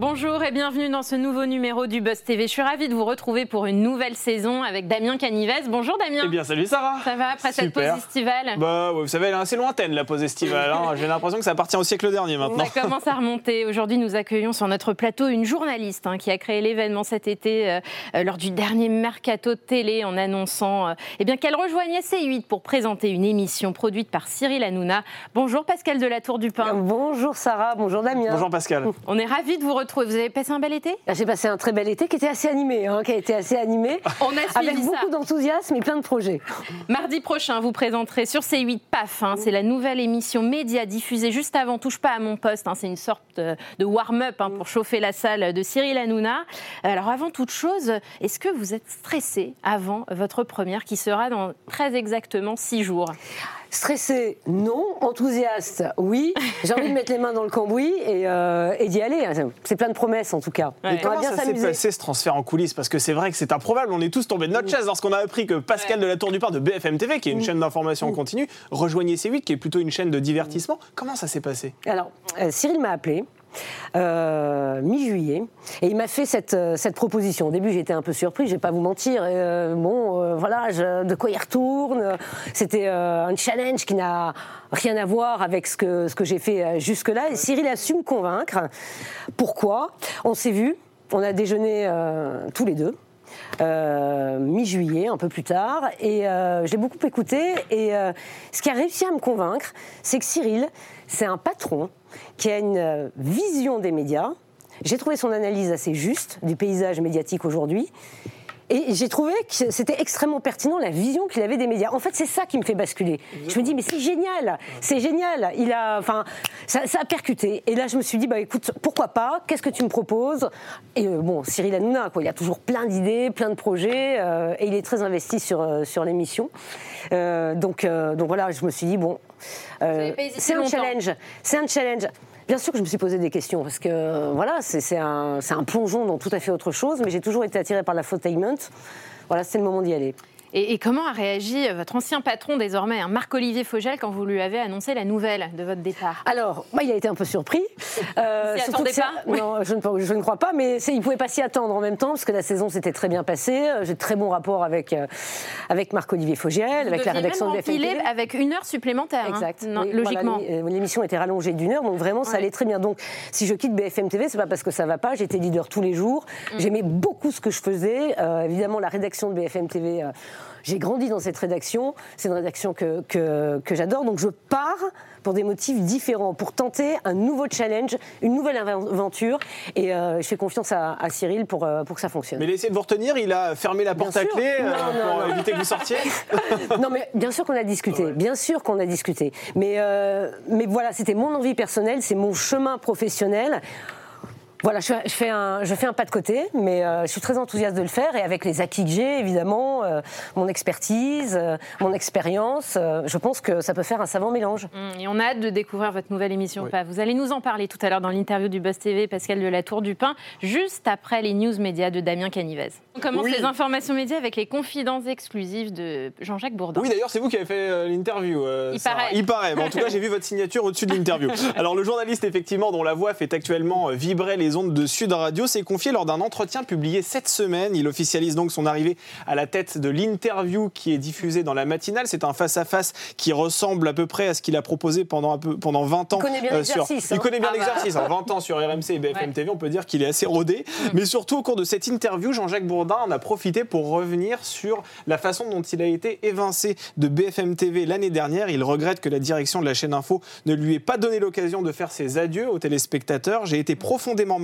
Bonjour et bienvenue dans ce nouveau numéro du Buzz TV. Je suis ravie de vous retrouver pour une nouvelle saison avec Damien Canivez. Bonjour Damien. Eh bien, salut Sarah. Ça va après cette pause estivale? Bah, ouais, vous savez, elle est assez lointaine la pause estivale. hein. J'ai l'impression que ça appartient au siècle dernier maintenant. Ça commence à remonter. Aujourd'hui, nous accueillons sur notre plateau une journaliste hein, qui a créé l'événement cet été euh, euh, lors du dernier mercato de télé en annonçant euh, eh bien, qu'elle rejoignait C8 pour présenter une émission produite par Cyril Hanouna. Bonjour Pascal de la Tour du Pin. Bonjour Sarah, bonjour Damien. Bonjour Pascal. On est ravis de vous retrouver. Vous avez passé un bel été J'ai passé un très bel été qui était assez animé, hein, qui a été assez animé, On a suivi avec ça. beaucoup d'enthousiasme et plein de projets. Mardi prochain, vous présenterez sur C8 PAF. hein, c'est la nouvelle émission média diffusée juste avant Touche pas à mon poste. hein, c'est une sorte de, de warm-up hein, pour chauffer la salle de Cyril Hanouna. Alors avant toute chose, est-ce que vous êtes stressé avant votre première qui sera dans très exactement six jours? Stressé, non. Enthousiaste, oui. J'ai envie de mettre les mains dans le cambouis et, euh, et d'y aller. C'est plein de promesses en tout cas. Ouais. Comment bien ça s'est passé ce transfert en coulisses? Parce que c'est vrai que c'est improbable. On est tous tombés de notre chaise lorsqu'on a appris que Pascal de la Tour du Pin de BFM TV, qui est une chaîne d'information en continu, rejoignait C8, qui est plutôt une chaîne de divertissement. Comment ça s'est passé? Alors, euh, Cyril m'a appelé. Euh, mi-juillet et il m'a fait cette, euh, cette proposition. Au début, j'étais un peu surpris, je vais pas vous mentir. Euh, bon, voilà, de quoi il retourne C'était un challenge qui n'a rien à voir avec ce que, ce que j'ai fait jusque-là. Et Cyril a su me convaincre. Pourquoi? On s'est vu, on a déjeuné tous les deux. Euh, mi-juillet, un peu plus tard, et euh, je l'ai beaucoup écouté. Et euh, ce qui a réussi à me convaincre, c'est que Cyril, c'est un patron qui a une euh, vision des médias. J'ai trouvé son analyse assez juste du paysage médiatique aujourd'hui. Et j'ai trouvé que c'était extrêmement pertinent la vision qu'il avait des médias. En fait, c'est ça qui me fait basculer. Je me dis, mais c'est génial, c'est génial. Il a, enfin, ça, ça a percuté. Et là, je me suis dit, bah écoute, pourquoi pas? Qu'est-ce que tu me proposes? Et euh, bon, Cyril Hanouna, quoi, il a toujours plein d'idées, plein de projets, euh, et il est très investi sur euh, sur l'émission. Euh, donc, donc voilà, je me suis dit, bon, c'est un longtemps. challenge, c'est un challenge. Bien sûr que je me suis posé des questions parce que voilà, c'est c'est un, c'est plongeon dans tout à fait autre chose, mais j'ai toujours été attirée par la fotainment. Voilà, c'était le moment d'y aller. Et, et comment a réagi euh, votre ancien patron désormais, hein, Marc-Olivier Fogel, quand vous lui avez annoncé la nouvelle de votre départ Alors, moi, il a été un peu surpris. Euh, Il attendait pas. Non, je ne, je ne crois pas, mais il ne pouvait pas s'y attendre en même temps, parce que la saison s'était très bien passée. Euh, J'ai de très bons rapports avec, euh, avec Marc-Olivier Fogiel, avec la rédaction de même BFM empiler TV. avec une heure supplémentaire. hein. Exact. Non, Oui, logiquement. voilà, L'émission était rallongée d'une heure, donc vraiment ça Ouais. allait très bien. Donc si je quitte BFM TV, c'est pas parce que ça va pas. J'étais leader tous les jours. Mm. J'aimais beaucoup ce que je faisais. Euh, évidemment, la rédaction de BFM TV. J'ai grandi dans cette rédaction. C'est une rédaction que, que, que j'adore. Donc je pars pour des motifs différents, pour tenter un nouveau challenge, une nouvelle aventure. Et euh, je fais confiance à, à Cyril pour, euh, pour que ça fonctionne. Mais il a essayé de vous retenir, il a fermé la porte à sûr. clé euh, Non, pour non. éviter que vous sortiez. non, mais bien sûr qu'on a discuté, bien sûr qu'on a discuté. Mais, mais voilà, c'était mon envie personnelle, c'est mon chemin professionnel. Voilà, je fais, je fais un, je fais un pas de côté, mais euh, je suis très enthousiaste de le faire et avec les acquis que j'ai, évidemment, euh, mon expertise, euh, mon expérience, euh, je pense que ça peut faire un savant mélange. Hum, Et on a hâte de découvrir votre nouvelle émission. Oui. Vous allez nous en parler tout à l'heure dans l'interview du Buzz TV, Pascal de la Tour du Pin, juste après les news médias de Damien Canivez. On commence Oui. les informations médias avec les confidences exclusives de Jean-Jacques Bourdin. Oui, d'ailleurs, c'est vous qui avez fait euh, l'interview. euh, Il Sarah. paraît. Il paraît. Mais en tout cas, j'ai vu votre signature au-dessus de l'interview. Alors, le journaliste, effectivement, dont la voix fait actuellement vibrer les ondes de Sud Radio, s'est confié lors d'un entretien publié cette semaine. Il officialise donc son arrivée à la tête de l'interview qui est diffusée dans la matinale. C'est un face-à-face qui ressemble à peu près à ce qu'il a proposé pendant, un peu, pendant 20 ans. Il connaît bien sur- l'exercice, Il hein. connaît bien Ah bah. l'exercice. hein. 20 ans sur RMC et BFM Ouais. TV, on peut dire qu'il est assez rodé. Mais surtout, au cours de cette interview, Jean-Jacques Bourdin en a profité pour revenir sur la façon dont il a été évincé de BFM TV l'année dernière. Il regrette que la direction de la chaîne Info ne lui ait pas donné l'occasion de faire ses adieux aux téléspectateurs. J'ai été profondément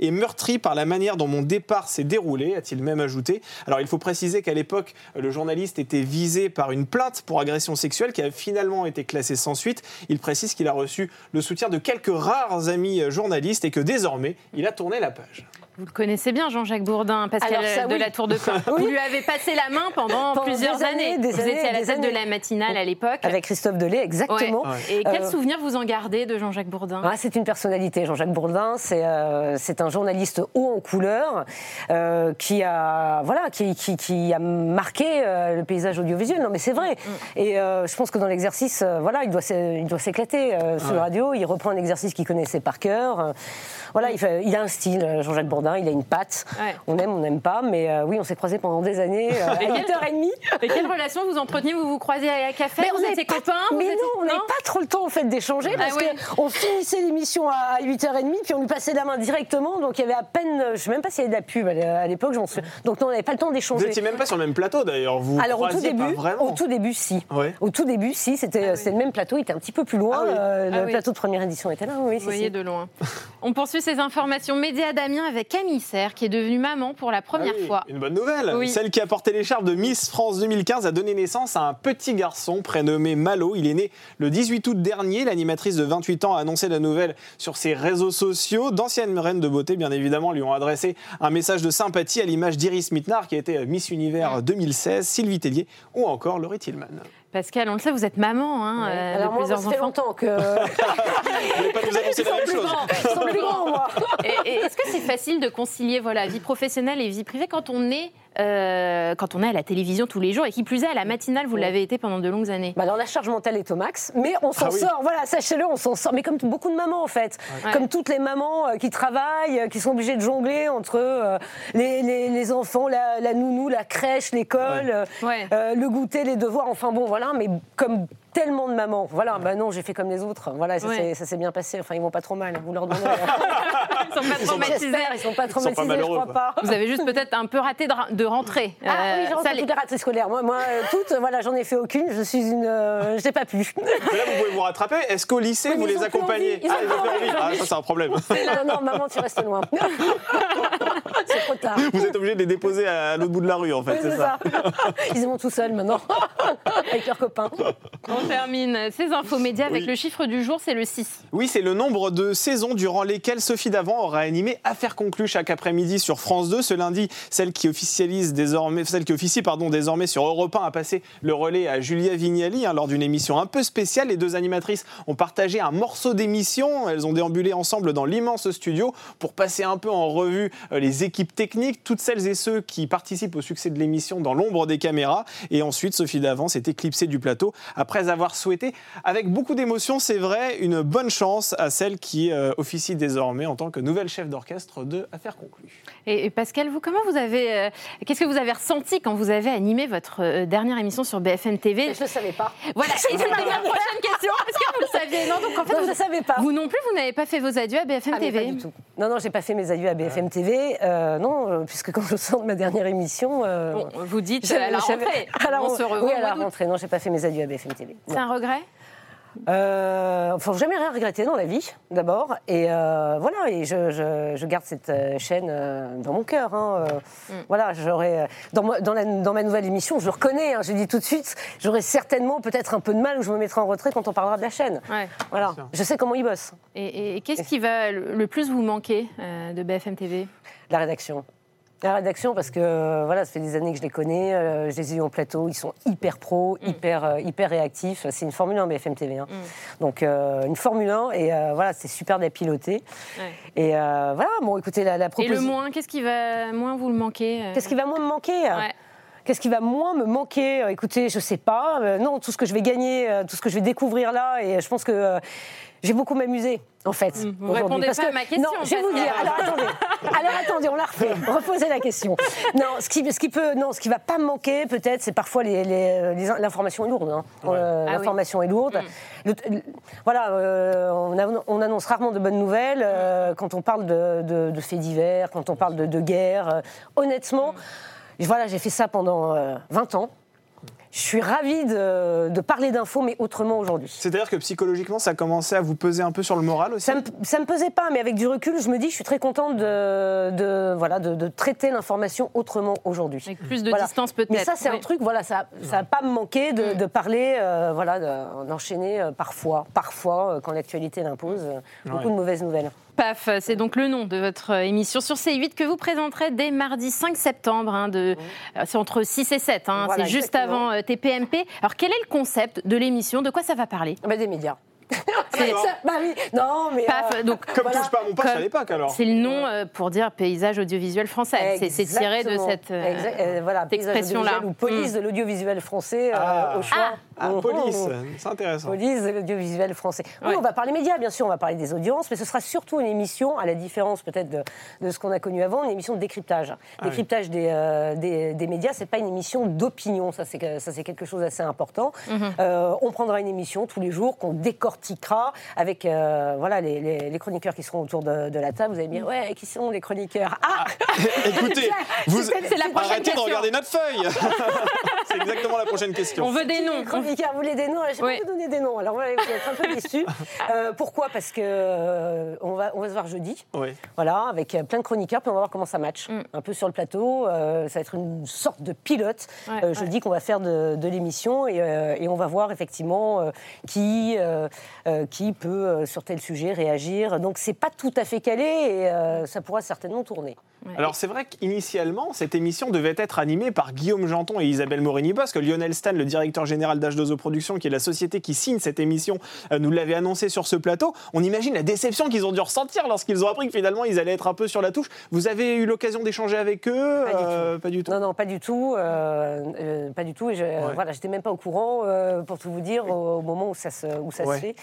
et meurtri par la manière dont mon départ s'est déroulé, a-t-il même ajouté. Alors il faut préciser qu'à l'époque, le journaliste était visé par une plainte pour agression sexuelle qui a finalement été classée sans suite. Il précise qu'il a reçu le soutien de quelques rares amis journalistes et que désormais, il a tourné la page. Vous le connaissez bien, Jean-Jacques Bourdin, Pascal ça, de oui. la Tour de Caen. Vous lui avez passé la main pendant, Pendant plusieurs années, Vous années, étiez à la tête de la matinale à l'époque. Avec Christophe Delay, exactement. Ouais. Et quel Euh, souvenir vous en gardez de Jean-Jacques Bourdin? Ah, c'est une personnalité, Jean-Jacques Bourdin. C'est euh, c'est un journaliste haut en couleur euh, qui a voilà qui, qui, qui a marqué euh, le paysage audiovisuel. Non, mais c'est vrai. Et euh, je pense que dans l'exercice, euh, voilà, il doit s'é- il doit s'éclater euh, sur la radio. Il reprend un exercice qu'il connaissait par cœur. Voilà, il, fait- il a un style, Jean-Jacques Bourdin. Il a une patte. Ouais. On aime, on n'aime pas, mais euh, oui, on s'est croisés pendant des années euh, à quel- 8h30. Et quelle relation vous entreteniez Vous vous croisez à la café Mais Vous n'avait étiez pas- copains vous Mais non, on n'avait pas trop le temps en fait d'échanger parce Ah ouais. qu'on finissait l'émission à 8h30 puis on lui passait la main directement donc il y avait à peine, je sais même pas s'il y avait de la pub à l'époque, j'en suis. Donc non, on n'avait pas le temps Vous d'échanger. n'étiez même pas sur le même plateau d'ailleurs. Vous Alors au tout début, vraiment. au tout début si. Ouais. Au tout début si, c'était c'était le même plateau, il était un petit peu plus loin. Ah oui. euh, Ah le oui. plateau de première édition était là, oui. Vous voyez de loin. On poursuit ces informations médias d'Amiens avec Camille Serre, qui est devenue maman pour la première Ah oui, fois. Une bonne nouvelle. Oui. Celle qui a porté l'écharpe de Miss France 2015 a donné naissance à un petit garçon prénommé Malo. Il est né le 18 août dernier. L'animatrice de 28 ans a annoncé la nouvelle sur ses réseaux sociaux. D'anciennes reines de beauté, bien évidemment, lui ont adressé un message de sympathie à l'image d'Iris Mittenard, qui a été Miss Univers 2016, Sylvie Tellier ou encore Laurie Tillman. Pascal, on le sait, vous êtes maman hein, Ouais. euh, Alors de moi, plusieurs ça fait enfants. longtemps que. Vous n'allez pas nous annoncer la même chose. Ils sont plus grands, moi. Et, et est-ce que c'est facile de concilier voilà, vie professionnelle et vie privée quand on est euh, quand on est à la télévision tous les jours et qui plus est à la matinale, vous l'avez été pendant de longues années Bah alors la charge mentale est au max, mais on s'en Ah oui. sort. Voilà, sachez-le, on s'en sort. Mais comme beaucoup de mamans en fait, Ouais. comme toutes les mamans euh, qui travaillent, euh, qui sont obligées de jongler entre euh, les, les- les enfants, la, la nounou, la crèche, l'école, euh, Ouais. euh, le goûter, les devoirs. Enfin bon, voilà. Mais comme tellement de mamans, voilà. Bah non, j'ai fait comme les autres. Voilà, ça Ouais. s'est- bien passé. Enfin, ils vont pas trop mal. Vous leur donnez. Ils sont pas Ils sont pas- traumatisés. Ils sont pas traumatisés, je malheureux, crois quoi. pas. Vous avez juste peut-être un peu raté de, rentrer. Ah Euh, oui, j'ai ça, rencontré les- toutes les scolaires. Moi, moi euh, toutes, voilà, j'en ai fait aucune. Je suis une. euh, je n'ai pas pu. Mais là, vous pouvez vous rattraper. Est-ce qu'au lycée, Oui, vous ils les accompagnez Ah, ils ont plus plus envie. Ah, ça, c'est un problème. non, non, maman, tu restes loin. c'est trop tard. Vous êtes obligé de les déposer à l'autre bout de la rue, en fait, Oui, c'est ça. Ils vont tout seuls maintenant, avec leurs copains. On termine ces infos médias avec Oui. le chiffre du jour, c'est le 6. Oui, c'est le nombre de saisons durant lesquelles Sophie Davant aura animé Affaires conclues chaque après-midi sur France 2. Ce lundi, celle qui officialise désormais, celle qui officie pardon, désormais sur Europe 1 a passé le relais à Julia Vignali hein, lors d'une émission un peu spéciale. Les deux animatrices ont partagé un morceau d'émission. Elles ont déambulé ensemble dans l'immense studio pour passer un peu en revue euh, les équipes techniques, toutes celles et ceux qui participent au succès de l'émission dans l'ombre des caméras. Et ensuite, Sophie Davant s'est éclipsée du plateau après avoir souhaité, avec beaucoup d'émotion, c'est vrai, une bonne chance à celle qui euh, officie désormais en tant que nouvelle chef d'orchestre de Affaires conclues. Et, et Pascal, vous, comment vous avez, euh, qu'est-ce que vous avez ressenti quand vous avez animé votre euh, dernière émission sur BFM TV Je ne savais pas. Voilà, c'était ma prochaine question. Est-ce que vous le saviez Non, donc en fait, Non, je vous, ne savais pas. vous non plus, vous n'avez pas fait vos adieux à BFM Ah, mais TV. pas du tout. Non, non, j'ai pas fait mes adieux à BFM TV. Euh, non, euh, puisque quand je sors de ma dernière émission. euh, Bon, vous dites à la rentrée. à la on se revoit Oui, à la rentrée. Non, j'ai pas fait mes adieux à BFM TV. C'est un regret Euh, faut jamais rien regretter dans la vie, d'abord. Et euh, voilà, et je, je- je garde cette euh, chaîne dans mon cœur. hein. Mm. Voilà, j'aurais dans, ma- dans, ma nouvelle émission, je le reconnais. hein, je le dis tout de suite, j'aurai certainement peut-être un peu de mal où je me mettrai en retrait quand on parlera de la chaîne. Ouais. Voilà, je sais comment ils bossent. Et, et qu'est-ce qui va le le plus vous manquer euh, de BFM TV La rédaction. La rédaction, parce que euh, voilà, ça fait des années que je les connais, euh, je les ai eus en plateau, ils sont hyper pros, hyper, euh, hyper réactifs. C'est une Formule 1 BFM TV. hein. Donc euh, une Formule 1, et voilà, c'est super d'être piloté. Ouais. Et voilà, bon, écoutez, la, la Et proposition. le moins, qu'est-ce qui va moins vous le manquer Qu'est-ce qui va moins me manquer? Ouais. Qu'est-ce qui va moins me manquer Euh, Écoutez, je sais pas. Euh, non, tout ce que je vais gagner, euh, tout ce que je vais découvrir là, et je pense que euh, j'ai beaucoup m'amusé, en fait. Mm, vous répondez Parce pas que- à ma question, Non, je vais vous dire. Alors attendez. Alors attendez, on la refait. Reposez la question. Non, ce qui, ce qui peut, non, ce qui va pas me manquer, peut-être, c'est parfois les, les- les- l'information est lourde. hein. Euh, Ah oui. L'information est lourde. Le- le- voilà, euh, on, a- on annonce rarement de bonnes nouvelles euh, quand on parle de, de- de faits divers, quand on parle de, de guerre. Honnêtement, voilà, j'ai fait ça pendant euh, 20 ans. je suis ravie de, de parler d'infos, mais autrement aujourd'hui. C'est-à-dire que psychologiquement, ça commençait à vous peser un peu sur le moral aussi Ça me, ça me pesait pas, mais avec du recul, je me dis, je suis très contente de, de, voilà, de, de traiter l'information autrement aujourd'hui. Avec plus de Voilà. distance peut-être. Mais ça, c'est un truc, voilà, ça ça va pas me manquer de, de parler, euh, voilà, de- d'enchaîner euh, parfois, parfois, euh, quand l'actualité l'impose, euh, beaucoup Ouais. de mauvaises nouvelles. PAF, c'est donc le nom de votre émission sur C8 que vous présenterez dès mardi 5 septembre. hein, de, euh, c'est entre 6 et 7, hein, Voilà, c'est juste avant euh, TPMP. Alors quel est le concept de l'émission? De quoi ça va parler? Ah bah, des médias. C'est- Ça, bah oui, non, mais. PAF, euh, donc Comme Voilà. touche pas à mon poste à l'époque alors. c'est le nom euh, pour dire paysage audiovisuel français. C'est- C'est tiré de cette, euh, Exact- euh, voilà, cette expression-là. Ou police de l'audiovisuel français euh, Ah. au choix. Ah, Mhm. police, c'est intéressant. Police de l'audiovisuel français. Oui, Ouais. on va parler médias, bien sûr, on va parler des audiences, mais ce sera surtout une émission, à la différence peut-être de, de ce qu'on a connu avant, une émission de décryptage. Ah oui. décryptage des, euh, des, des médias, c'est pas une émission d'opinion, ça c'est que- ça c'est quelque chose d'assez important. Mhm. Euh, on prendra une émission tous les jours qu'on décortiquera avec euh, voilà les, les- les chroniqueurs qui seront autour de, de la table. Vous allez me dire ouais, qui sont les chroniqueurs Ah, Écoutez, vous c'est la prochaine arrêtez de question. regarder notre feuille. c'est exactement la prochaine question. On veut des noms. les chroniqueurs, vous voulez des noms Je vais vous donner des noms. Alors vous allez être un peu déçus. Euh, pourquoi Parce que euh, on va on va se voir jeudi. Oui. Voilà, avec plein de chroniqueurs, puis on va voir comment ça match. Mm. Un peu sur le plateau, euh, ça va être une sorte de pilote. Ouais, Euh, je dis qu'on va faire de, de l'émission et, euh, et on va voir effectivement euh, qui, qui peut, euh, sur tel sujet, réagir. Donc c'est pas tout à fait calé et euh, ça pourra certainement tourner. Alors c'est vrai qu'initialement, cette émission devait être animée par Guillaume Janton et Isabelle Morini parce que Lionel Stan, le directeur général d'H2O Productions, qui est la société qui signe cette émission, euh, nous l'avait annoncé sur ce plateau. On imagine la déception qu'ils ont dû ressentir lorsqu'ils ont appris que finalement ils allaient être un peu sur la touche. Vous avez eu l'occasion d'échanger avec eux Pas du Euh, Pas du tout. Non, non, pas du tout. euh, euh, pas du tout. Et je, euh, voilà, j'étais même pas au courant, pour tout vous dire, au, au moment où ça se, où ça Ouais. se fait,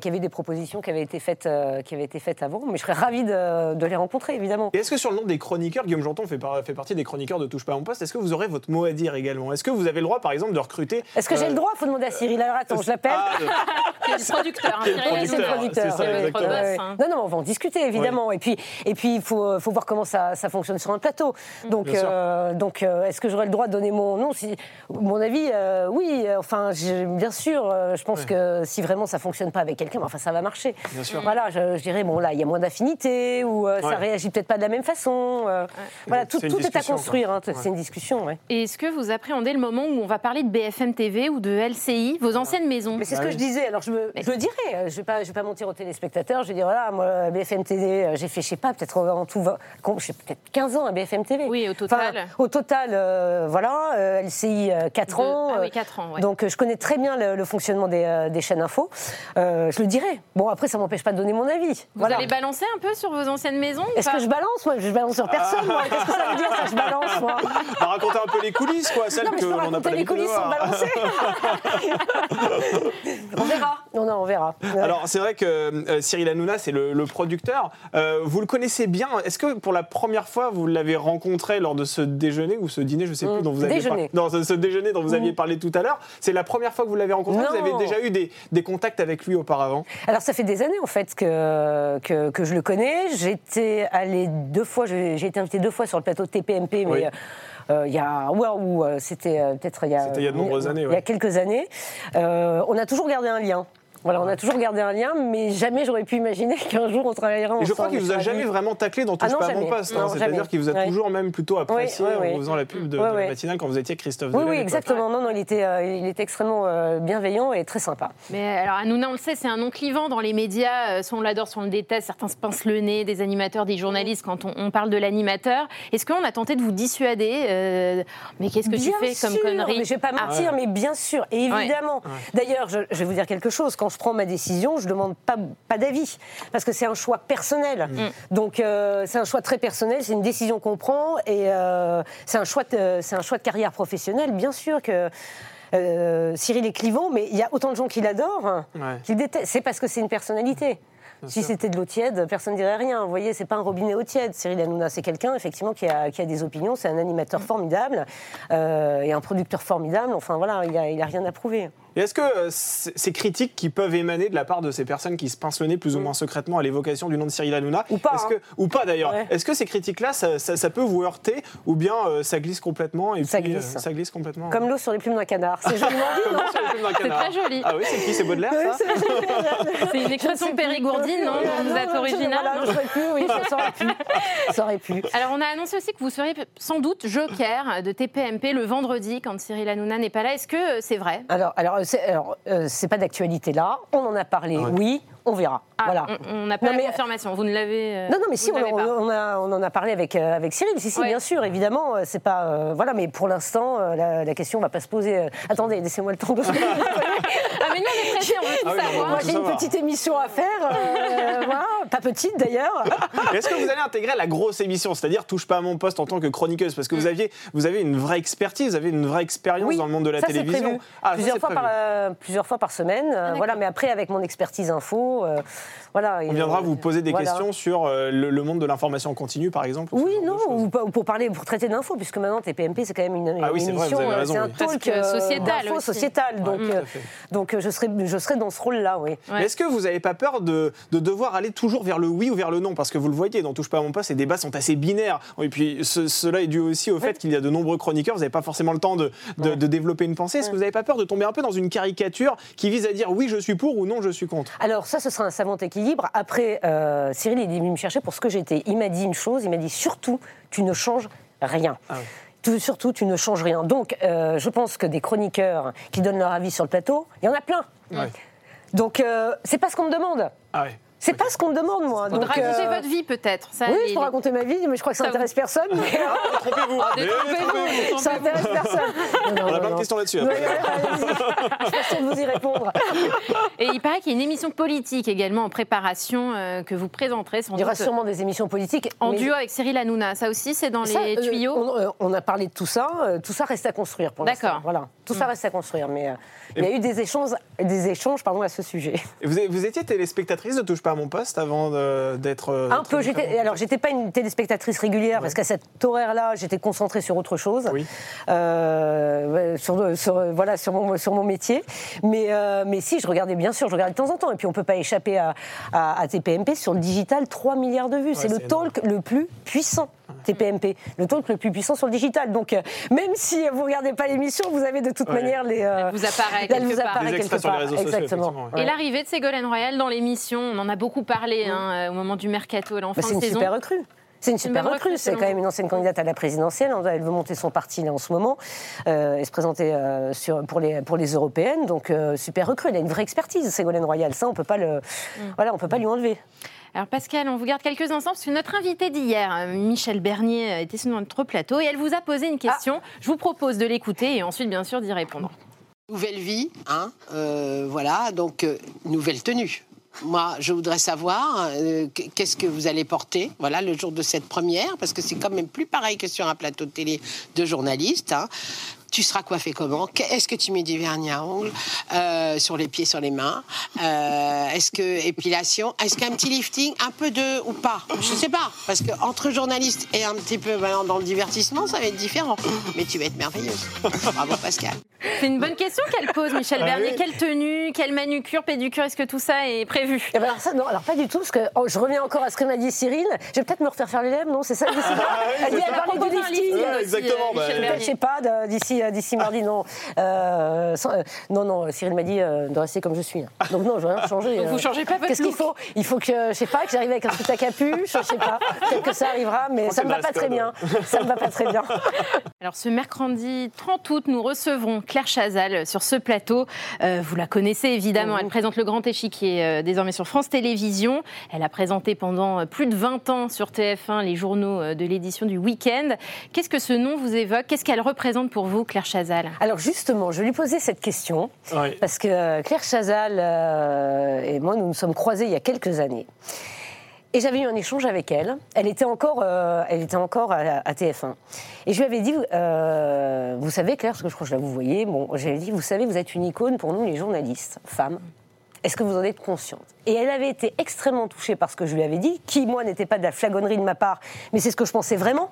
qu'il y avait des propositions qui avaient été faites, qui avaient été faites avant. Mais je serais ravie de, de les rencontrer, évidemment. Et est-ce que sur le nom des chroniqueurs, Guillaume Janton fait, par- fait partie des chroniqueurs de Touche pas à mon poste, est-ce que vous aurez votre mot à dire également? Est-ce que vous avez le droit, par exemple, de recruter Est-ce que j'ai euh, le droit Faut demander à Cyril? Alors attends, je l'appelle. ah, C'est le producteur. hein, C'est le Cyril Oui, c'est le producteur, ça, Ouais, ouais. Non, non, on va en discuter évidemment. Et puis, et puis, il faut, faut voir comment ça, ça fonctionne sur un plateau. Donc, Bien sûr. euh, donc, euh, est-ce que j'aurais le droit de donner mon nom si, Mon avis, euh, oui. euh, Enfin, bien sûr. euh, je pense Ouais. que si vraiment ça fonctionne pas avec quelqu'un, enfin, ça va marcher. Bien sûr. Voilà, je, je dirais bon là, il y a moins d'affinité ou euh, ça Ouais. réagit peut-être pas de la même façon. euh, Voilà, tout, une tout est à construire. hein, C'est une discussion. ouais. Et est-ce que vous appréhendez le moment où on va parler de BFM TV ou de LCI, vos anciennes maisons? Mais c'est ce Ah que je disais. Alors je, me, je le dirais. euh, Je vais pas, je vais pas mentir aux téléspectateurs. Je vais dire voilà, moi BFM TV, euh, j'ai fait, je sais pas, peut-être en tout, vingt- com- je sais peut-être 15 ans à BFM TV. Oui, au total. Enfin, au total, euh, voilà, euh, LCI 4 De- ans. Ah euh, oui, 4 ans. ouais. Donc euh, je connais très bien le, le fonctionnement des, euh, des chaînes info. Euh, je le dirais. Bon après ça m'empêche pas de donner mon avis. Vous voilà. allez balancer un peu sur vos anciennes maisons Est-ce que je balance moi? Je balance sur personne. moi. Qu'est-ce que ça veut dire ça Je balance moi? On va raconter un peu les coulisses, quoi, celles Non mais que je peux l'on n'a pas raconter les coulisses sans voir. balancer. on verra. Non non on verra. Alors, c'est vrai que euh, Cyril Hanouna, c'est le, le producteur. Euh, vous le connaissez bien. Est-ce que pour la première fois, vous l'avez rencontré lors de ce déjeuner ou ce dîner, je ne sais plus, Mm, dont vous aviez déjeuner. par- dans ce, ce déjeuner dont vous aviez Mm. parlé tout à l'heure C'est la première fois que vous l'avez rencontré? Vous Non. avez déjà eu des, des contacts avec lui auparavant? Alors ça fait des années en fait que, que, que je le connais. J'étais allée deux fois, j'ai été invitée deux fois sur le plateau de TPMP, mais Oui. euh, il y a, euh, c'était euh, peut-être il y a, il y a de nombreuses années, il y a quelques années. On a toujours gardé un lien. Voilà, on a toujours gardé un lien, mais jamais j'aurais pu imaginer qu'un jour on travaillerait ensemble. Et je crois qu'il vous a jamais vraiment taclé dans Touche Ah non, pas à mon poste. hein. C'est-à-dire qu'il vous a Ouais. toujours même plutôt apprécié ouais, ouais. en faisant la pub de, Ouais, de la matinale quand vous étiez Christophe Oui, oui, exactement. Non, non, il était, euh, il était extrêmement euh, bienveillant et très sympa. Mais alors, Hanouna, on le sait, c'est un nom clivant dans les médias. Euh, Soit on l'adore, soit on le déteste. Certains se pincent le nez, des animateurs, des journalistes, quand on, on parle de l'animateur. Est-ce qu'on a tenté de vous dissuader euh, Mais qu'est-ce que Bien tu fais comme connerie mais Je vais pas Ah. mentir, mais bien sûr, et évidemment. D'ailleurs, je, je vais vous dire quelque chose. Quand je prends ma décision, je demande pas, pas d'avis, parce que c'est un choix personnel. Donc, euh, c'est un choix très personnel. C'est une décision qu'on prend, et euh, c'est un choix, de, un choix de carrière professionnelle. Bien sûr que. euh, Cyril est clivant, mais il y a autant de gens qui l'adorent, hein, Ouais. qui le détestent. C'est parce que c'est une personnalité. si c'était de l'eau tiède, personne ne dirait rien. Vous voyez, c'est pas un robinet eau tiède. Cyril Hanouna, c'est quelqu'un effectivement qui a, qui a des opinions. C'est un animateur formidable euh, et un producteur formidable. Enfin voilà, il a, il a rien à prouver. Et est-ce que euh, ces critiques qui peuvent émaner de la part de ces personnes qui se pincent le nez plus ou moins secrètement à l'évocation du nom de Cyril Hanouna, Ou pas, hein. que, ou pas d'ailleurs, Ouais. est-ce que ces critiques-là, ça, ça- ça peut vous heurter ou bien euh, ça glisse complètement et Ça puis, euh, glisse. ça glisse complètement Comme l'eau sur les plumes d'un canard. C'est joliment dit, non Sur les plumes d'un C'est très joli. Ah oui, c'est qui C'est Baudelaire ça c'est- une expression périgourdine, non Vous êtes original Voilà, non je saurais plus, oui, ça aurait pu. Ça aurait pu. Alors, on a annoncé aussi que vous seriez sans doute joker de TPMP le vendredi quand Cyril Hanouna n'est pas là. Est-ce que c'est vrai? Alors, alors, c'est, alors, euh, c'est pas d'actualité là. On en a parlé. Ouais. Oui, on verra. Ah, voilà. on- n'a pas Non, la mais- confirmation. Vous ne l'avez. euh, Non, non, mais si, ne on, l'avez pas. on a, on en a parlé avec, euh, avec Cyril. Si, si, Ouais. bien sûr, évidemment, c'est pas. euh, voilà, mais pour l'instant, euh, la, la question va pas se poser. euh, attendez, laissez-moi le temps de. Ah, mais nous, on est pressés, on veut tout Ah oui, savoir. Moi, j'ai une petite émission à faire. euh, voilà, pas petite d'ailleurs. Est-ce que vous allez intégrer la grosse émission, c'est-à-dire touche pas à mon poste en tant que chroniqueuse, parce que vous aviez, vous avez une vraie expertise, vous avez une vraie expérience Oui, dans le monde de la ça, télévision. prévu. Ah, plusieurs, fois prévu. par, euh, plusieurs fois par semaine. euh, d'accord. voilà, mais après, avec mon expertise info, euh, voilà. On viendra vous poser des questions sur euh, le, le monde de l'information continue, par exemple. Oui, non, ou, pour parler, pour traiter d'infos, puisque maintenant TPMP c'est quand même une, Ah oui, une c'est vrai, émission, vous avez euh, raison, c'est un talk euh, sociétal sociétal. Donc, euh, donc euh, je serai, je serai dans ce rôle-là, oui. Est-ce que vous n'avez pas peur de, de devoir aller toujours vers le oui ou vers le non Parce que vous le voyez, dans Touche pas à mon poste, les débats sont assez binaires. Et puis ce- cela est dû aussi au fait qu'il y a de nombreux chroniqueurs, vous n'avez pas forcément le temps de, de- de développer une pensée. Est-ce que vous n'avez pas peur de tomber un peu dans une caricature qui vise à dire oui, je suis pour ou non, je suis contre? Alors ça, ce sera un savant équilibre. Après, euh, Cyril il est venu me chercher pour ce que j'étais. Il m'a dit une chose, il m'a dit surtout, tu ne changes rien. Ah oui. Tout- surtout, tu ne changes rien. Donc, euh, je pense que des chroniqueurs qui donnent leur avis sur le plateau, il y en a plein. Ouais. Donc, euh, c'est pas ce qu'on me demande. Ah ouais. C'est pas ce qu'on me demande, moi. Vous racontez euh, votre vie, peut-être. Oui, je peux raconter ma vie, mais je crois que ça n'intéresse personne. mais- Trompez-vous Mais trompez-vous. ça intéresse personne. On a plein de questions là-dessus. Sûre de vous y répondre. Et il paraît qu'il y a une émission politique également en préparation euh, que vous présenterez sans Il y aura doute sûrement des émissions politiques. en duo avec Cyril Hanouna. Ça aussi, c'est dans les euh, tuyaux. on, euh, a parlé de tout ça. euh, tout ça reste à construire pour l'instant. D'accord. Voilà. Tout ça reste à construire. Mais euh, il y a eu des échanges, des échanges pardon, à ce sujet. Et Vous, vous étiez téléspectatrice de Touche pas à mon poste avant d'être. euh, Un peu. J'étais, alors, j'étais pas une téléspectatrice régulière parce qu'à cet horaire-là, j'étais concentrée sur autre chose, Oui. Euh, sur, sur- voilà, sur mon, sur mon métier. Mais, euh, mais si, je regardais bien sûr, je regardais de temps en temps. Et puis, on peut pas échapper à, à- à TPMP sur le digital, 3 milliards de vues. c'est le énorme. talk le plus puissant. TPMP, le talk le plus puissant sur le digital. Donc, euh, même si vous regardez pas l'émission, vous avez de toute Ouais. manière les. euh, Elle vous apparaît elle quelque vous part. apparaît quelque extraits sur les part. sociaux, Exactement. Et l'arrivée de Ségolène Royal dans l'émission, on en a beaucoup parlé hein, euh, au moment du mercato et l'en Bah, c'est une saison. super recrue. C'est une super recrue. C'est quand même une ancienne candidate à la présidentielle. Elle veut monter son parti là en ce moment euh, et se présenter euh, sur, pour, les, pour les européennes. Donc euh, super recrue. Elle a une vraie expertise, Ségolène Royal. Ça, on peut pas le, Mm. voilà, on peut pas lui enlever. Alors Pascal, on vous garde quelques instants parce que notre invité d'hier, euh, Michel Bernier, euh, était sur notre plateau et elle vous a posé une question. Je vous propose de l'écouter et ensuite bien sûr d'y répondre. Nouvelle vie, hein, euh, voilà, donc euh, nouvelle tenue. Moi, je voudrais savoir euh, qu'est-ce que vous allez porter, voilà, le jour de cette première, parce que c'est quand même plus pareil que sur un plateau de télé de journaliste. hein. Tu seras coiffé comment? Est-ce que tu mets du vernis à ongles euh, sur les pieds, sur les mains Euh, Est-ce que épilation Est-ce qu'un petit lifting, un peu de ou pas? Je sais pas, parce que entre journaliste et un petit peu ben, dans le divertissement, ça va être différent. Mais tu vas être merveilleuse. Bravo Pascal. C'est une bonne question qu'elle pose, Michel Ah Bernier. oui. Quelle tenue, quelle manucure, pédicure, est-ce que tout ça est prévu? Eh ben alors ça, non, alors pas du tout, parce que oh, je reviens encore à ce que m'a dit Cyril. Je vais peut-être me refaire faire les lèvres, non? C'est ça, Lucie Elle dit, elle parlait du lifting. Ouais, aussi, exactement, euh, bah, Michel Bernier. Je sais pas, de- d'ici d'ici mardi, non. Euh, sans- euh, non, non, Cyril m'a dit euh, de rester comme je suis. Donc non, je vais rien changer. Donc vous euh. changez pas votre Qu'est-ce qu'il faut? Il faut que, je sais pas, que j'arrive avec un truc à capuche, je sais pas. Peut-être que ça arrivera, mais ça me va pas très bien. Ça me va pas très bien. Alors ce mercredi 30 août, nous recevrons Claire Chazal sur ce plateau. Euh, vous la connaissez évidemment, elle présente le grand échiquier euh, désormais sur France Télévisions. Elle a présenté pendant euh, plus de 20 ans sur TF1 les journaux euh, de l'édition du week-end. Qu'est-ce que ce nom vous évoque? Qu'est-ce qu'elle représente pour vous, Claire Chazal Alors justement, je lui posais cette question. Parce que euh, Claire Chazal euh, et moi, nous nous sommes croisés il y a quelques années. Et j'avais eu un échange avec elle. Elle était encore, euh, elle était encore à, à TF1. Et je lui avais dit, euh, vous savez Claire, parce que je crois que je la vous voyez, bon, j'avais dit, vous savez, vous êtes une icône pour nous les journalistes, femmes. Est-ce que vous en êtes consciente? Et elle avait été extrêmement touchée par ce que je lui avais dit, qui, moi, n'était pas de la flagonnerie de ma part, mais c'est ce que je pensais vraiment.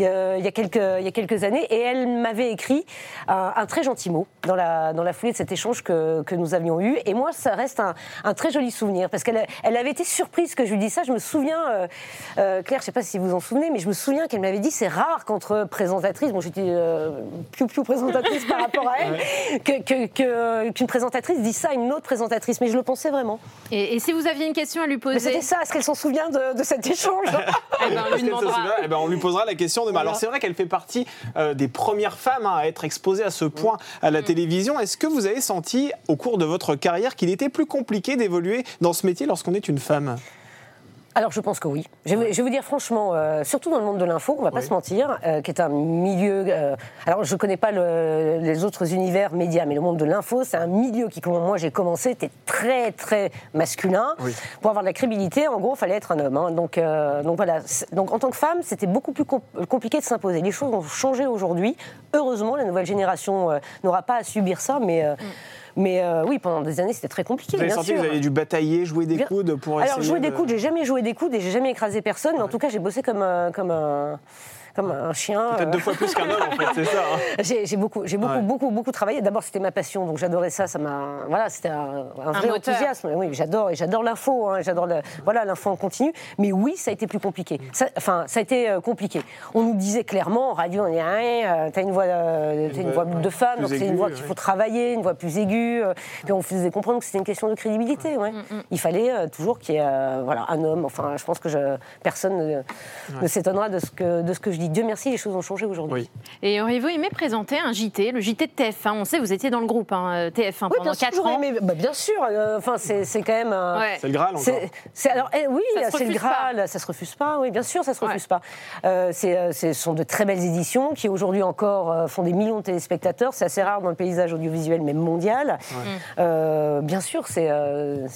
Euh, il y, a quelques, il y a quelques années, et elle m'avait écrit un, un très gentil mot dans la, dans la foulée de cet échange que, que nous avions eu. Et moi, ça reste un, un très joli souvenir, parce qu'elle elle avait été surprise que je lui dise ça. Je me souviens, euh, euh, Claire, je ne sais pas si vous vous en souvenez, mais je me souviens qu'elle m'avait dit c'est rare qu'entre présentatrices, bon, j'étais piou piou présentatrice par rapport à elle, que- que- que- qu'une présentatrice dise ça à une autre présentatrice, mais je le pensais vraiment. Et, et si vous aviez une question à lui poser, c'était ça, est-ce qu'elle s'en souvient de, de cet échange eh ben, on lui demandera. souvient Eh ben, on lui posera la question demain. Alors c'est vrai qu'elle fait partie euh, des premières femmes hein, à être exposées à ce point à Mm. la télévision. Est-ce que vous avez senti au cours de votre carrière qu'il était plus compliqué d'évoluer dans ce métier lorsqu'on est une femme? Alors je pense que oui. Je vais, je vais vous dire franchement, euh, surtout dans le monde de l'info, on va pas Oui. se mentir, euh, qui est un milieu. euh, alors je connais pas le- les autres univers médias, mais le monde de l'info, c'est un milieu qui, quand moi j'ai commencé, était très très masculin. Oui. Pour avoir de la crédibilité, en gros, il fallait être un homme. hein. Donc, donc voilà. Donc en tant que femme, c'était beaucoup plus com- compliqué de s'imposer. Les choses ont changé aujourd'hui. Heureusement, la nouvelle génération n'aura pas à subir ça, mais. euh, Mais euh, oui, pendant des années, c'était très compliqué. Vous avez bien senti sûr. que vous avez dû batailler, jouer des coudes pour Alors, essayer jouer des de- coudes, j'ai jamais joué des coudes et j'ai jamais écrasé personne, mais en tout cas, j'ai bossé comme, euh, comme, un, comme un chien. Peut-être euh. deux fois plus qu'un homme, en fait, c'est ça. hein. J'ai j'ai beaucoup, j'ai beaucoup, Ouais. beaucoup, beaucoup travaillé. D'abord, c'était ma passion, donc j'adorais ça. Ça m'a, voilà, c'était un, un vrai moteur. enthousiasme. Oui, j'adore et j'adore l'info. hein, j'adore le, voilà, l'info en continu. Mais oui, ça a été plus compliqué. Ça, enfin, ça a été euh, compliqué. On nous disait clairement en radio, on dit, ah, t'as une voix, euh, t'as une voix de femme, donc c'est une voix qu'il faut travailler, une voix plus aiguë. euh, Puis on faisait comprendre que c'était une question de crédibilité. ouais. Il fallait euh, toujours qu'il y ait, euh, voilà, un homme. Enfin, je pense que je- personne ne, ne s'étonnera de ce que, de ce que je dis. Dieu merci, les choses ont changé aujourd'hui. Oui. Et auriez-vous aimé présenter un JT, le JT de TF1 On sait, vous étiez dans le groupe hein, TF1 Oui, pendant bien sûr, 4 j'aurais ans. aimé- bah, bien sûr. euh, Enfin, c'est c'est quand même. Ouais. C'est le Graal encore. C'est, c'est- alors eh, oui, c'est le Graal, ça se refuse pas. Oui, bien sûr, ça se Ouais. refuse pas. Euh, c'est, euh, ce sont de très belles éditions qui aujourd'hui encore euh, font des millions de téléspectateurs. C'est assez rare dans le paysage audiovisuel, même mondial. Euh, bien sûr, c'est, euh,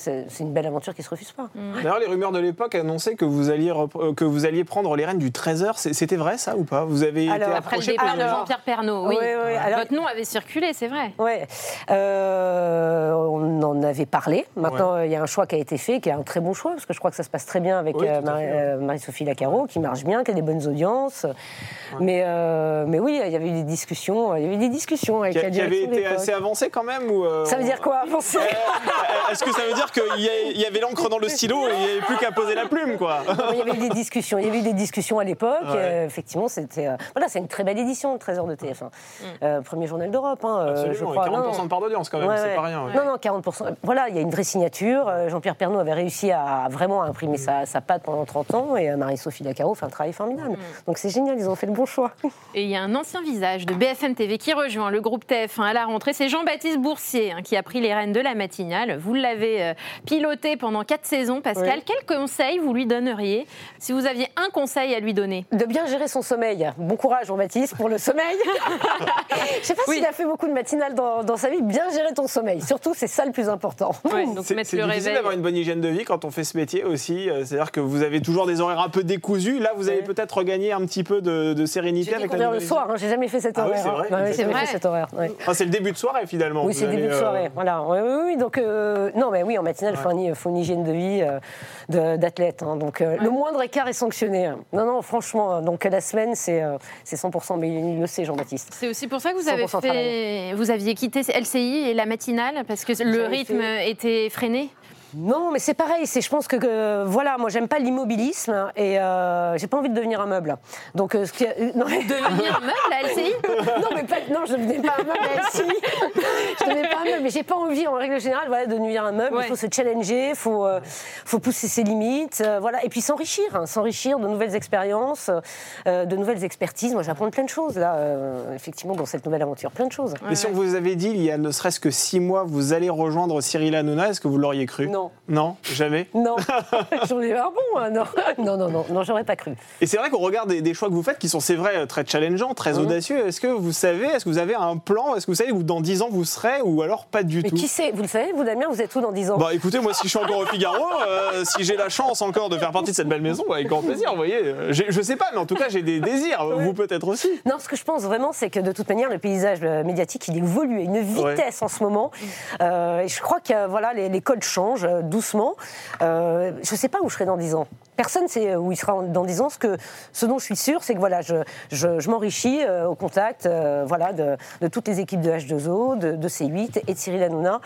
une belle aventure qui se refuse pas. D'ailleurs, les rumeurs de l'époque annonçaient que vous alliez, euh, que vous alliez prendre les rênes du 13h. C'est- C'était vrai, ça, ou pas? Vous avez Alors, été Après le approché départ par de Jean-Pierre Pernaut, oui. Oui, oui, alors- Votre nom avait circulé, c'est vrai. Ouais, Euh, on en avait parlé. Maintenant, il y a un choix qui a été fait, qui est un très bon choix, parce que je crois que ça se passe très bien avec Oui, euh, Marie- euh, Marie-Sophie Lacaro, qui marche bien, qui a des bonnes audiences. Mais, euh, mais oui, il y avait eu des discussions. Il y avait eu des discussions avec Qui, la qui de été assez avancé quand même ou euh, Ça veut dire quoi avancer Euh, Est-ce que ça veut dire qu'il y, a- il y avait l'encre dans le stylo et il n'y avait plus qu'à poser la plume, quoi? Il y avait eu des discussions. Il y avait eu des discussions à l'époque. Ouais. Euh, effectivement, c'était euh, voilà, c'est une très belle édition, le 13h de TF1. Euh, premier journal d'Europe, hein, euh, je crois. et 40% Non, non. de part d'audience quand même, Ouais, c'est pas rien. ouais. Non, non, 40%. Voilà, il y a une vraie signature. Jean-Pierre Pernaut avait réussi à vraiment imprimer sa, sa patte pendant 30 ans et Marie-Sophie Lacaro fait un travail formidable. Donc c'est génial, ils ont fait le bon choix. Et il y a un ancien visage de BFM TV qui rejoint le groupe TF1 à la rentrée. C'est Jean-Baptiste Boursier hein, qui a pris les rênes de la matinale. Vous l'avez piloté pendant quatre saisons, Pascal. Oui. Quel conseil vous lui donneriez si vous aviez un conseil à lui donner? De bien gérer son sommeil. Bon courage, Jean-Baptiste, pour le sommeil. Je sais pas Oui. s'il a fait beaucoup de matinales dans, dans sa vie. Bien gérer ton sommeil. Surtout, c'est ça le plus important. Donc C'est mettre c'est le difficile d'avoir une bonne hygiène de vie quand on fait ce métier aussi. Euh, C'est-à-dire que vous avez toujours des horaires un peu décousus. Là, vous avez Ouais. peut-être regagné un petit peu de, de sérénité avec la le soir, hein, j'ai jamais fait cet Ah oui, horaire. c'est hein. vrai, Ouais, c'est ouais. Ah, c'est le début de soirée finalement. Oui, c'est le début de euh, soirée. Voilà. Oui, oui, oui, donc, euh, non, mais oui, en matinale, il faut, un- faut une hygiène de vie euh, d'athlète. hein. donc, euh, le moindre écart est sanctionné. Non, non, franchement, donc la semaine, c'est euh, c'est 100%, mais il le sait, Jean-Baptiste. C'est aussi pour ça que vous avez 100% fait, vous aviez quitté LCI et la matinale parce que le rythme était freiné. Non, mais c'est pareil. C'est, je pense que, que, voilà, moi, j'aime pas l'immobilisme et euh, j'ai pas envie de devenir un meuble. Donc, euh, ce qui, euh, non, mais- Devenir un meuble à LCI non, mais pas, non, je ne devenais pas un meuble à LCI. Je ne devenais pas un meuble, mais j'ai pas envie, en règle générale, voilà, de devenir un meuble. Ouais. Il faut se challenger, il faut, euh, faut pousser ses limites, euh, voilà, et puis s'enrichir, hein, s'enrichir de nouvelles expériences, euh, de nouvelles expertises. Moi, j'apprends plein de choses là, euh, effectivement, dans cette nouvelle aventure, plein de choses. Mais si on vous avait dit il y a ne serait-ce que six mois, vous allez rejoindre Cyril Hanouna, est-ce que vous l'auriez cru? Non. Non, Non, jamais. non. J'en ai un bon, hein, non. Non, non, non, non, j'aurais pas cru. Et c'est vrai qu'on regarde des, des choix que vous faites qui sont, c'est vrai, très challengeants, très Mhm. audacieux. Est-ce que vous savez, est-ce que vous avez un plan Est-ce que vous savez où dans 10 ans vous serez ou alors pas du Mais tout qui sait Vous le savez, vous, Damien, vous êtes où dans 10 ans? Bah écoutez, moi si je suis encore au Figaro, euh, si j'ai la chance encore de faire partie de cette belle maison, bah, avec grand plaisir, vous voyez. Euh, Je sais pas, mais en tout cas j'ai des désirs, vous peut-être aussi. Non, ce que je pense vraiment, c'est que de toute manière, le paysage euh, médiatique, il évolue à une vitesse en ce moment. Euh, et je crois que euh, voilà, les, les codes changent euh, doucement. Euh, je ne sais pas où je serai dans 10 ans. Personne ne sait où il sera dans 10 ans. Ce, que, ce dont je suis sûre, c'est que voilà, je, je, je m'enrichis euh, au contact euh, voilà, de, de toutes les équipes de H2O, de, de C8 et de Cyril Hanouna.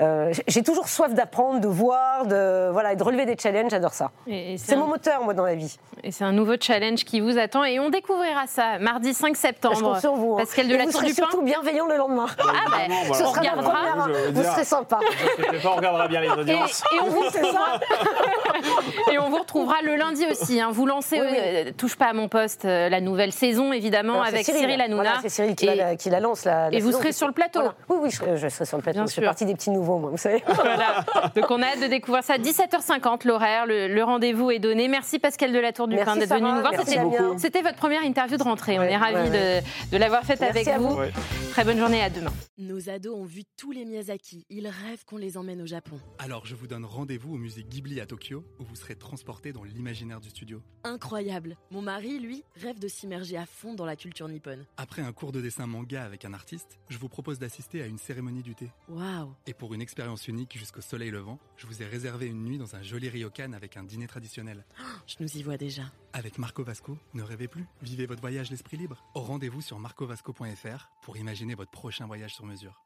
Euh, j'ai toujours soif d'apprendre, de voir, de, voilà, et de relever des challenges. J'adore ça. Et- et C'est un- mon moteur, moi, dans la vie. Et c'est un nouveau challenge qui vous attend et on découvrira ça mardi 5 Je septembre. compte sur vous. hein. Pascal de la vous Tour serez du Pin. surtout bienveillant le lendemain. Ah bah, Ce voilà. on sera regardera. première. Je Vous dire- serez sympa. Je pas, on regardera bien les audiences. et on vous retrouvera, et on vous retrouvera le lundi aussi. hein. Vous lancez Oui, oui. euh, Touche pas à mon poste, euh, la nouvelle saison évidemment Alors, avec Cyril, Hanouna. Voilà, c'est Cyril qui, Et- la, qui la lance. La, la et vous saison serez sur le plateau. Voilà. Oui, oui, je serai, je serai sur le plateau. Bien Je fais sûr. partie des petits nouveaux, moi, vous savez. Voilà. Donc on a hâte de découvrir ça. 17h50 l'horaire, le, le rendez-vous est donné. Merci Pascal de la Tour du Pin d'être venu nous voir. C'était- votre première interview de rentrée. on est ravis ouais, de, de l'avoir faite avec à vous. vous. Ouais. Très bonne journée à demain. Nos ados ont vu tous les Miyazaki. Ils rêvent qu'on les emmène au Japon. Alors je vous donne rendez-vous au musée Ghibli à Tokyo, où vous serez transporté dans l'imaginaire du studio. Incroyable. Mon mari, lui, rêve de s'immerger à fond dans la culture nippone. Après un cours de dessin manga avec un artiste, je vous propose d'assister à une cérémonie du thé. Waouh. Et pour une expérience unique jusqu'au soleil levant, je vous ai réservé une nuit dans un joli ryokan avec un dîner traditionnel. Je nous y vois déjà. Avec Marco Vasco, ne rêvez plus, vivez votre voyage l'esprit libre. Au rendez-vous sur marcovasco.fr pour imaginer votre prochain voyage sur mesure.